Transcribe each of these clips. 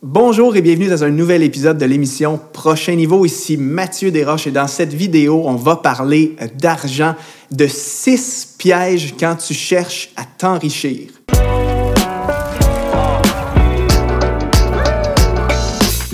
Bonjour et bienvenue dans un nouvel épisode de l'émission Prochain Niveau. Ici Mathieu Desroches et dans cette vidéo, on va parler d'argent, de six pièges quand tu cherches à t'enrichir.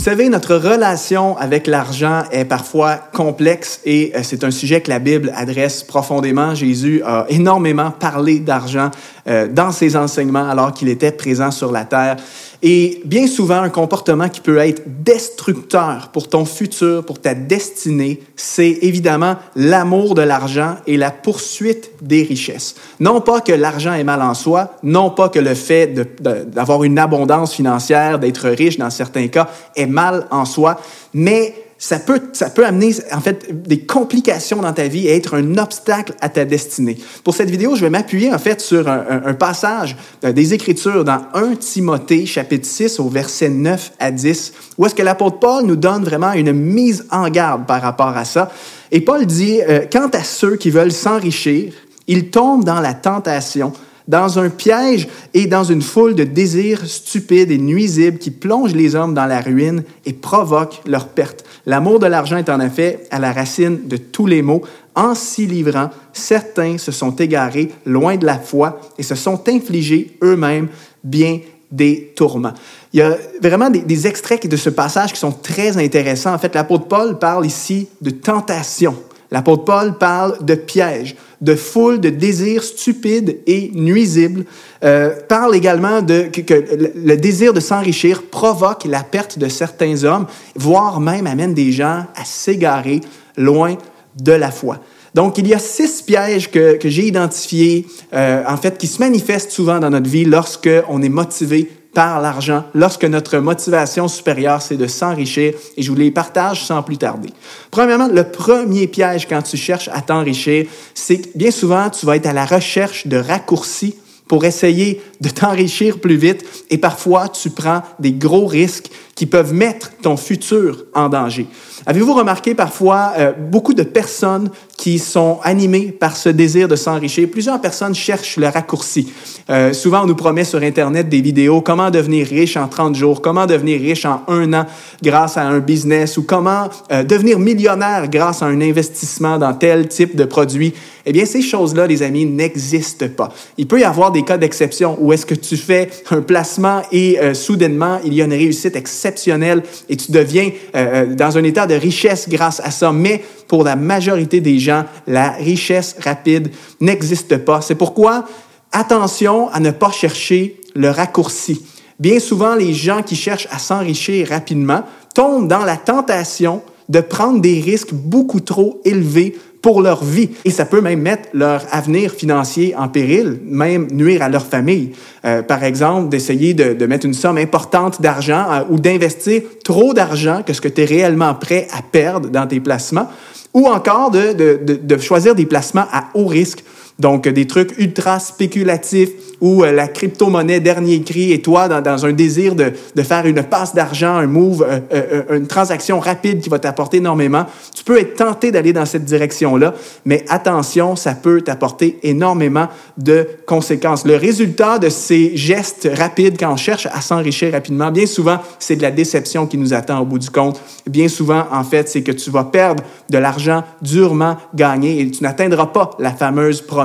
Vous savez, notre relation avec l'argent est parfois complexe et euh, c'est un sujet que la Bible adresse profondément. Jésus a énormément parlé d'argent euh, dans ses enseignements alors qu'il était présent sur la terre. Et bien souvent, un comportement qui peut être destructeur pour ton futur, pour ta destinée, c'est évidemment l'amour de l'argent et la poursuite des richesses. Non pas que l'argent est mal en soi, non pas que le fait d'avoir une abondance financière, d'être riche dans certains cas, est mal en soi, mais ça peut, ça peut amener en fait des complications dans ta vie et être un obstacle à ta destinée. Pour cette vidéo, je vais m'appuyer en fait sur un, un, passage euh, des Écritures dans 1 Timothée chapitre 6 au verset 9 à 10, où est-ce que l'apôtre Paul nous donne vraiment une mise en garde par rapport à ça. Et Paul dit, euh, quant à ceux qui veulent s'enrichir, ils tombent dans la tentation dans un piège et dans une foule de désirs stupides et nuisibles qui plongent les hommes dans la ruine et provoquent leur perte. L'amour de l'argent est en effet à la racine de tous les maux. En s'y livrant, certains se sont égarés loin de la foi et se sont infligés eux-mêmes bien des tourments. Il y a vraiment des, des, extraits de ce passage qui sont très intéressants. En fait, l'apôtre Paul parle ici de tentation. L'apôtre Paul parle de piège, de foule, de désirs stupides et nuisibles. Euh, parle également de que, le désir de s'enrichir provoque la perte de certains hommes, voire même amène des gens à s'égarer loin de la foi. Donc, il y a six pièges que, que j'ai identifiés, euh, en fait, qui se manifestent souvent dans notre vie lorsque on est motivé par l'argent lorsque notre motivation supérieure, c'est de s'enrichir. Et je vous les partage sans plus tarder. Premièrement, le premier piège quand tu cherches à t'enrichir, c'est que bien souvent, tu vas être à la recherche de raccourcis pour essayer de t'enrichir plus vite et parfois tu prends des gros risques qui peuvent mettre ton futur en danger. Avez-vous remarqué parfois euh, beaucoup de personnes qui sont animées par ce désir de s'enrichir? Plusieurs personnes cherchent le raccourci. Euh, souvent, on nous promet sur Internet des vidéos comment devenir riche en 30 jours, comment devenir riche en un an grâce à un business ou comment euh, devenir millionnaire grâce à un investissement dans tel type de produit. Eh bien, ces choses-là, les amis, n'existent pas. Il peut y avoir des cas d'exception où est-ce que tu fais un placement et euh, soudainement, il y a une réussite exceptionnelle et tu deviens euh, euh, dans un état de richesse grâce à ça. Mais pour la majorité des gens, la richesse rapide n'existe pas. C'est pourquoi attention à ne pas chercher le raccourci. Bien souvent, les gens qui cherchent à s'enrichir rapidement tombent dans la tentation de prendre des risques beaucoup trop élevés pour leur vie. Et ça peut même mettre leur avenir financier en péril, même nuire à leur famille. Euh, par exemple, d'essayer de, de, mettre une somme importante d'argent euh, ou d'investir trop d'argent que ce que tu es réellement prêt à perdre dans tes placements, ou encore de, de, de choisir des placements à haut risque donc, des trucs ultra spéculatifs ou euh, la crypto-monnaie dernier cri et toi, dans, dans un désir de, de, faire une passe d'argent, un move, euh, euh, une transaction rapide qui va t'apporter énormément, tu peux être tenté d'aller dans cette direction-là, mais attention, ça peut t'apporter énormément de conséquences. Le résultat de ces gestes rapides quand on cherche à s'enrichir rapidement, bien souvent, c'est de la déception qui nous attend au bout du compte. Bien souvent, en fait, c'est que tu vas perdre de l'argent durement gagné et tu n'atteindras pas la fameuse promesse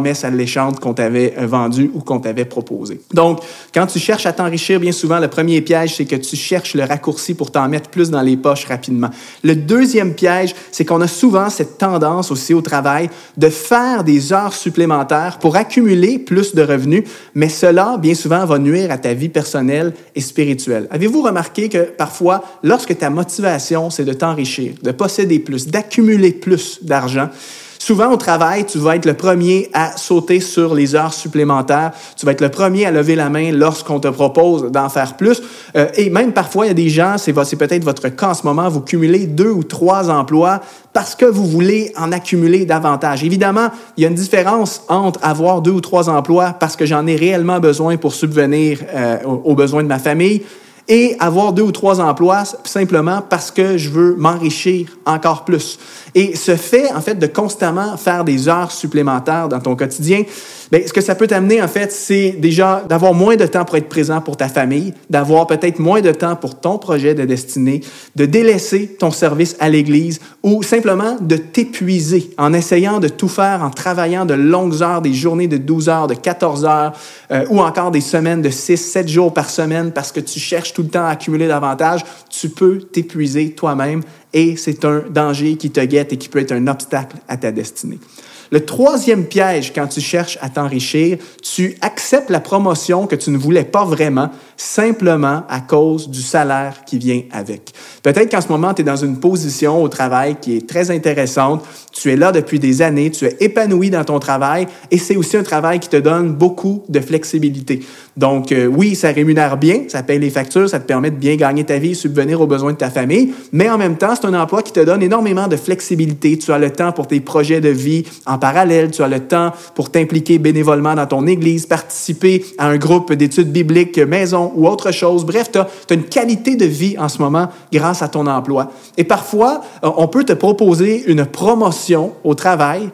qu'on t'avait euh, vendue ou qu'on t'avait proposée. Donc, quand tu cherches à t'enrichir, bien souvent, le premier piège, c'est que tu cherches le raccourci pour t'en mettre plus dans les poches rapidement. Le deuxième piège, c'est qu'on a souvent cette tendance aussi au travail de faire des heures supplémentaires pour accumuler plus de revenus, mais cela, bien souvent, va nuire à ta vie personnelle et spirituelle. Avez-vous remarqué que parfois, lorsque ta motivation, c'est de t'enrichir, de posséder plus, d'accumuler plus d'argent, Souvent au travail, tu vas être le premier à sauter sur les heures supplémentaires. Tu vas être le premier à lever la main lorsqu'on te propose d'en faire plus. Euh, et même parfois, il y a des gens, c'est peut-être votre cas en ce moment, vous cumulez deux ou trois emplois parce que vous voulez en accumuler davantage. Évidemment, il y a une différence entre avoir deux ou trois emplois parce que j'en ai réellement besoin pour subvenir euh, aux besoins de ma famille et avoir deux ou trois emplois simplement parce que je veux m'enrichir encore plus. Et ce fait, en fait, de constamment faire des heures supplémentaires dans ton quotidien, Bien, ce que ça peut t'amener, en fait, c'est déjà d'avoir moins de temps pour être présent pour ta famille, d'avoir peut-être moins de temps pour ton projet de destinée, de délaisser ton service à l'Église ou simplement de t'épuiser en essayant de tout faire, en travaillant de longues heures, des journées de 12 heures, de 14 heures euh, ou encore des semaines de 6, 7 jours par semaine parce que tu cherches tout le temps accumuler davantage. Tu peux t'épuiser toi-même et c'est un danger qui te guette et qui peut être un obstacle à ta destinée. Le troisième piège quand tu cherches à t'enrichir, tu acceptes la promotion que tu ne voulais pas vraiment simplement à cause du salaire qui vient avec. Peut-être qu'en ce moment, tu es dans une position au travail qui est très intéressante, tu es là depuis des années, tu es épanoui dans ton travail et c'est aussi un travail qui te donne beaucoup de flexibilité. Donc euh, oui, ça rémunère bien, ça paye les factures, ça te permet de bien gagner ta vie, subvenir aux besoins de ta famille, mais en même temps, c'est un emploi qui te donne énormément de flexibilité. Tu as le temps pour tes projets de vie parallèle, tu as le temps pour t'impliquer bénévolement dans ton église, participer à un groupe d'études bibliques maison ou autre chose. Bref, tu as, une qualité de vie en ce moment grâce à ton emploi. Et parfois, euh, on peut te proposer une promotion au travail,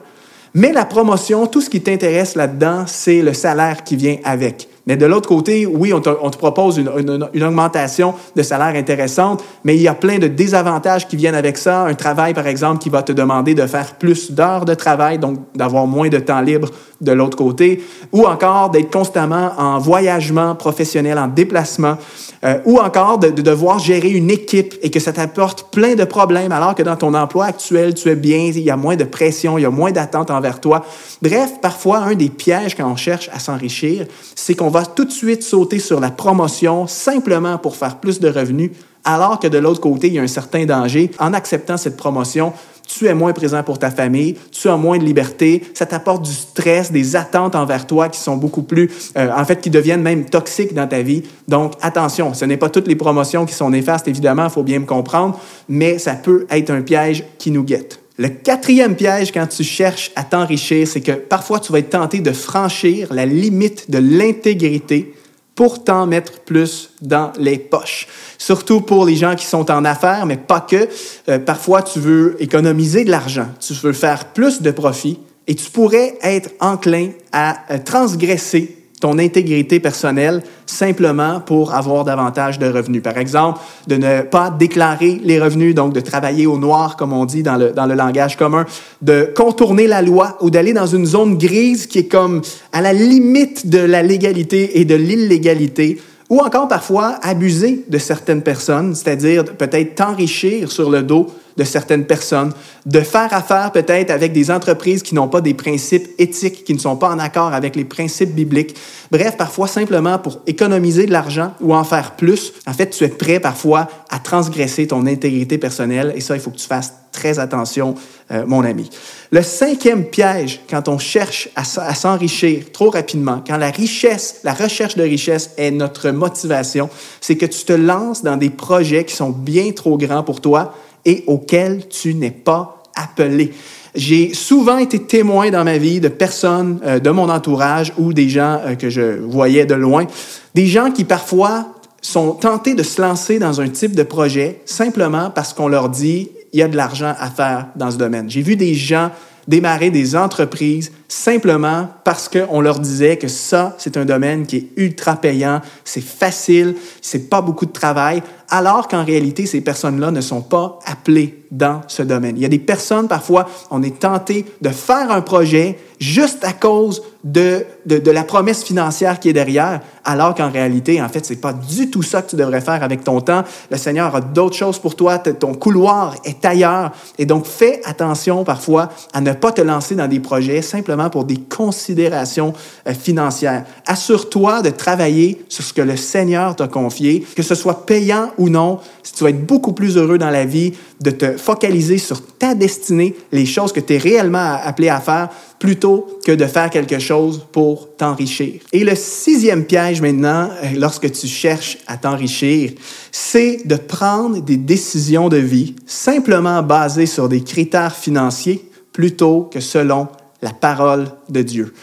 mais la promotion, tout ce qui t'intéresse là-dedans, c'est le salaire qui vient avec. Mais de l'autre côté, oui, on te, propose une, une, augmentation de salaire intéressante, mais il y a plein de désavantages qui viennent avec ça. Un travail, par exemple, qui va te demander de faire plus d'heures de travail, donc d'avoir moins de temps libre de l'autre côté, ou encore d'être constamment en voyagement professionnel, en déplacement, euh, ou encore de, de, devoir gérer une équipe et que ça t'apporte plein de problèmes, alors que dans ton emploi actuel, tu es bien, il y a moins de pression, il y a moins d'attente envers toi. Bref, parfois, un des pièges quand on cherche à s'enrichir, c'est qu'on va tout de suite sauter sur la promotion simplement pour faire plus de revenus, alors que de l'autre côté, il y a un certain danger. En acceptant cette promotion, tu es moins présent pour ta famille, tu as moins de liberté, ça t'apporte du stress, des attentes envers toi qui sont beaucoup plus, euh, en fait, qui deviennent même toxiques dans ta vie. Donc, attention, ce n'est pas toutes les promotions qui sont néfastes, évidemment, il faut bien me comprendre, mais ça peut être un piège qui nous guette. Le quatrième piège quand tu cherches à t'enrichir, c'est que parfois tu vas être tenté de franchir la limite de l'intégrité pour t'en mettre plus dans les poches. Surtout pour les gens qui sont en affaires, mais pas que. Euh, parfois, tu veux économiser de l'argent, tu veux faire plus de profit et tu pourrais être enclin à euh, transgresser ton intégrité personnelle simplement pour avoir davantage de revenus. Par exemple, de ne pas déclarer les revenus, donc de travailler au noir, comme on dit dans le, dans le langage commun, de contourner la loi ou d'aller dans une zone grise qui est comme à la limite de la légalité et de l'illégalité ou encore parfois abuser de certaines personnes, c'est-à-dire peut-être t'enrichir sur le dos de certaines personnes, de faire affaire peut-être avec des entreprises qui n'ont pas des principes éthiques, qui ne sont pas en accord avec les principes bibliques. Bref, parfois simplement pour économiser de l'argent ou en faire plus, en fait, tu es prêt parfois à transgresser ton intégrité personnelle et ça, il faut que tu fasses très attention, euh, mon ami. Le cinquième piège, quand on cherche à, à s'enrichir trop rapidement, quand la richesse, la recherche de richesse est notre motivation, c'est que tu te lances dans des projets qui sont bien trop grands pour toi et auquel tu n'es pas appelé. J'ai souvent été témoin dans ma vie de personnes euh, de mon entourage ou des gens euh, que je voyais de loin, des gens qui parfois sont tentés de se lancer dans un type de projet simplement parce qu'on leur dit il y a de l'argent à faire dans ce domaine. J'ai vu des gens démarrer des entreprises simplement parce qu'on leur disait que ça, c'est un domaine qui est ultra payant, c'est facile, c'est pas beaucoup de travail, alors qu'en réalité, ces personnes-là ne sont pas appelées dans ce domaine. Il y a des personnes, parfois, on est tenté de faire un projet juste à cause de, de, de la promesse financière qui est derrière, alors qu'en réalité, en fait, c'est pas du tout ça que tu devrais faire avec ton temps. Le Seigneur a d'autres choses pour toi, ton couloir est ailleurs. Et donc, fais attention parfois à ne pas te lancer dans des projets simplement pour des considérations euh, financières. Assure-toi de travailler sur ce que le Seigneur t'a confié, que ce soit payant ou non, si tu vas être beaucoup plus heureux dans la vie de te focaliser sur ta destinée, les choses que tu es réellement appelé à faire, plutôt que de faire quelque chose pour t'enrichir. Et le sixième piège maintenant, euh, lorsque tu cherches à t'enrichir, c'est de prendre des décisions de vie simplement basées sur des critères financiers plutôt que selon la parole de Dieu.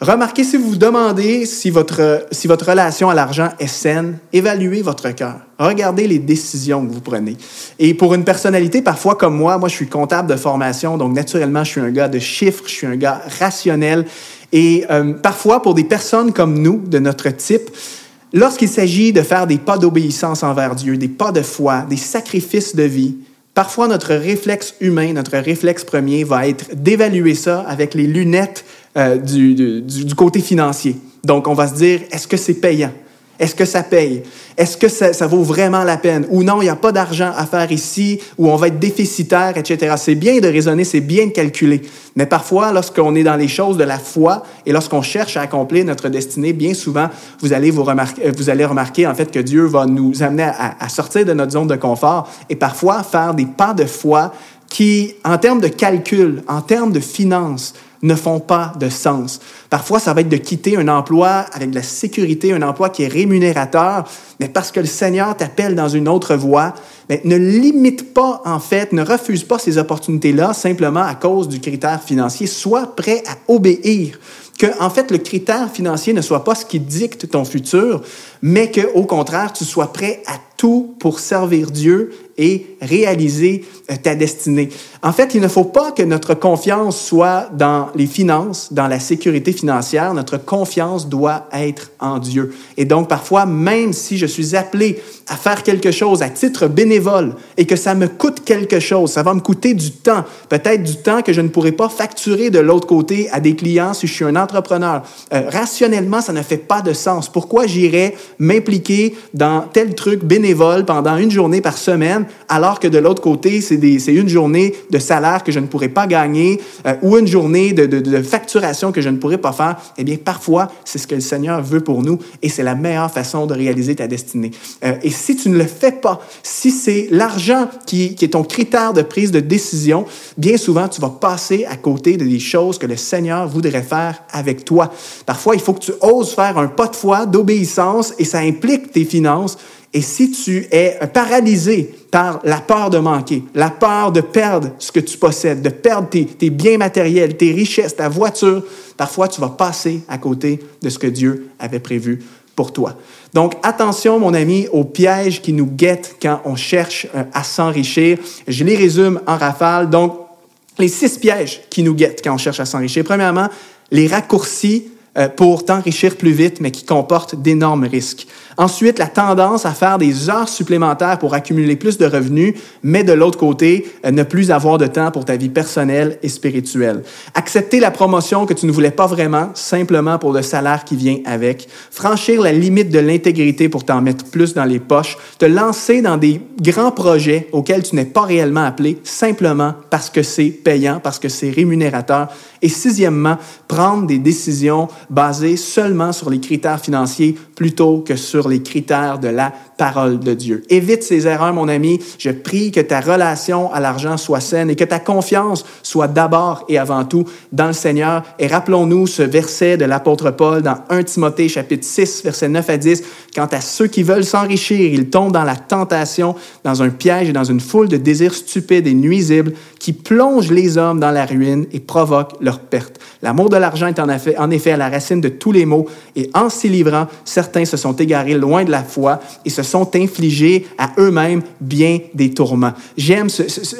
Remarquez si vous vous demandez si votre, si votre relation à l'argent est saine, évaluez votre cœur. Regardez les décisions que vous prenez. Et pour une personnalité parfois comme moi, moi je suis comptable de formation, donc naturellement je suis un gars de chiffres, je suis un gars rationnel. Et euh, parfois pour des personnes comme nous, de notre type, lorsqu'il s'agit de faire des pas d'obéissance envers Dieu, des pas de foi, des sacrifices de vie, parfois notre réflexe humain, notre réflexe premier va être d'évaluer ça avec les lunettes euh, du, du, côté financier. Donc, on va se dire, est-ce que c'est payant? Est-ce que ça paye? Est-ce que ça, vaut vraiment la peine? Ou non, il n'y a pas d'argent à faire ici, ou on va être déficitaire, etc. C'est bien de raisonner, c'est bien de calculer. Mais parfois, lorsqu'on est dans les choses de la foi et lorsqu'on cherche à accomplir notre destinée, bien souvent, vous allez, vous, remarquer, euh, vous allez remarquer en fait que Dieu va nous amener à sortir de notre zone de confort et parfois faire des pas de foi qui, en termes de calcul, en termes de finances, ne font pas de sens. Parfois, ça va être de quitter un emploi avec de la sécurité, un emploi qui est rémunérateur, mais parce que le Seigneur t'appelle dans une autre voie, mais ne limite pas, en fait, ne refuse pas ces opportunités-là simplement à cause du critère financier. Sois prêt à obéir. Que, en fait, le critère financier ne soit pas ce qui dicte ton futur, mais que, au contraire, tu sois prêt à tout pour servir Dieu et réaliser euh, ta destinée. En fait, il ne faut pas que notre confiance soit dans les finances, dans la sécurité financière. Notre confiance doit être en Dieu. Et donc, parfois, même si je suis appelé à faire quelque chose à titre bénévole et que ça me coûte quelque chose, ça va me coûter du temps, peut-être du temps que je ne pourrai pas facturer de l'autre côté à des clients si je suis un entrepreneur. Euh, rationnellement, ça ne fait pas de sens. Pourquoi j'irais m'impliquer dans tel truc bénévole pendant une journée par semaine alors que de l'autre côté, c'est une journée de salaire que je ne pourrais pas gagner euh, ou une journée de, de, facturation que je ne pourrais pas faire, eh bien, parfois, c'est ce que le Seigneur veut pour nous et c'est la meilleure façon de réaliser ta destinée. Euh, et si tu ne le fais pas, si c'est l'argent qui, qui est ton critère de prise de décision, bien souvent, tu vas passer à côté de des choses que le Seigneur voudrait faire avec toi. Parfois, il faut que tu oses faire un pas de foi, d'obéissance, et ça implique tes finances. Et si tu es paralysé par la peur de manquer, la peur de perdre ce que tu possèdes, de perdre tes, biens matériels, tes richesses, ta voiture, parfois tu vas passer à côté de ce que Dieu avait prévu pour toi. Donc attention, mon ami, aux pièges qui nous guettent quand on cherche euh, à s'enrichir. Je les résume en rafale. Donc, les six pièges qui nous guettent quand on cherche à s'enrichir. Premièrement, les raccourcis pour t'enrichir plus vite, mais qui comportent d'énormes risques. Ensuite, la tendance à faire des heures supplémentaires pour accumuler plus de revenus, mais de l'autre côté, euh, ne plus avoir de temps pour ta vie personnelle et spirituelle. Accepter la promotion que tu ne voulais pas vraiment, simplement pour le salaire qui vient avec. Franchir la limite de l'intégrité pour t'en mettre plus dans les poches. Te lancer dans des grands projets auxquels tu n'es pas réellement appelé, simplement parce que c'est payant, parce que c'est rémunérateur. Et sixièmement, prendre des décisions basées seulement sur les critères financiers plutôt que sur les critères de la parole de Dieu. Évite ces erreurs, mon ami. Je prie que ta relation à l'argent soit saine et que ta confiance soit d'abord et avant tout dans le Seigneur. Et rappelons-nous ce verset de l'apôtre Paul dans 1 Timothée chapitre 6, versets 9 à 10. Quant à ceux qui veulent s'enrichir, ils tombent dans la tentation, dans un piège et dans une foule de désirs stupides et nuisibles qui plongent les hommes dans la ruine et provoquent leur perte. L'amour de l'argent est en effet, en effet à la racine de tous les maux et en s'y livrant, certains se sont égarés loin de la foi et se sont infligés à eux-mêmes bien des tourments. J'aime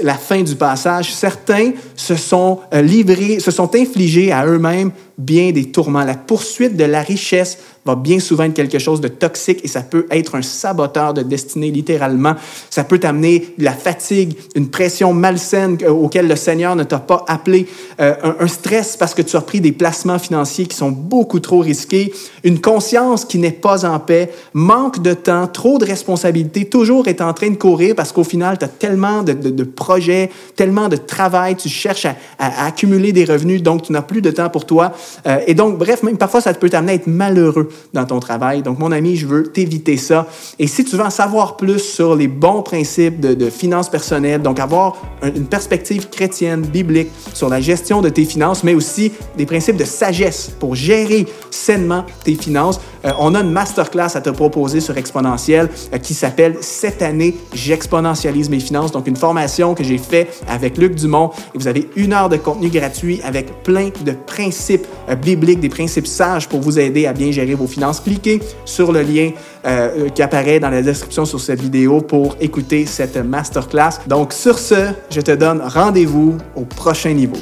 la fin du passage. Certains se sont euh, livrés, se sont infligés à eux-mêmes bien des tourments. La poursuite de la richesse va bien souvent être quelque chose de toxique et ça peut être un saboteur de destinée, littéralement. Ça peut t'amener de la fatigue, une pression malsaine auquel le Seigneur ne t'a pas appelé, euh, un, stress parce que tu as pris des placements financiers qui sont beaucoup trop risqués, une conscience qui n'est pas en paix, manque de temps, trop de responsabilités, toujours être en train de courir parce qu'au final, tu as tellement de, de, projets, tellement de travail, tu cherches à, à, accumuler des revenus, donc tu n'as plus de temps pour toi. Euh, et donc, bref, même parfois, ça peut t'amener à être malheureux dans ton travail. Donc, mon ami, je veux t'éviter ça. Et si tu veux en savoir plus sur les bons principes de, de finances personnelles, donc avoir une perspective chrétienne, biblique sur la gestion de tes finances, mais aussi des principes de sagesse pour gérer sainement tes finances, euh, on a une masterclass à te proposer sur Exponentiel euh, qui s'appelle Cette année, j'exponentialise mes finances. Donc, une formation que j'ai faite avec Luc Dumont. Et vous avez une heure de contenu gratuit avec plein de principes euh, bibliques, des principes sages pour vous aider à bien gérer vos finances. Cliquez sur le lien qui apparaît dans la description sur cette vidéo pour écouter cette masterclass. Donc sur ce, je te donne rendez-vous au prochain niveau.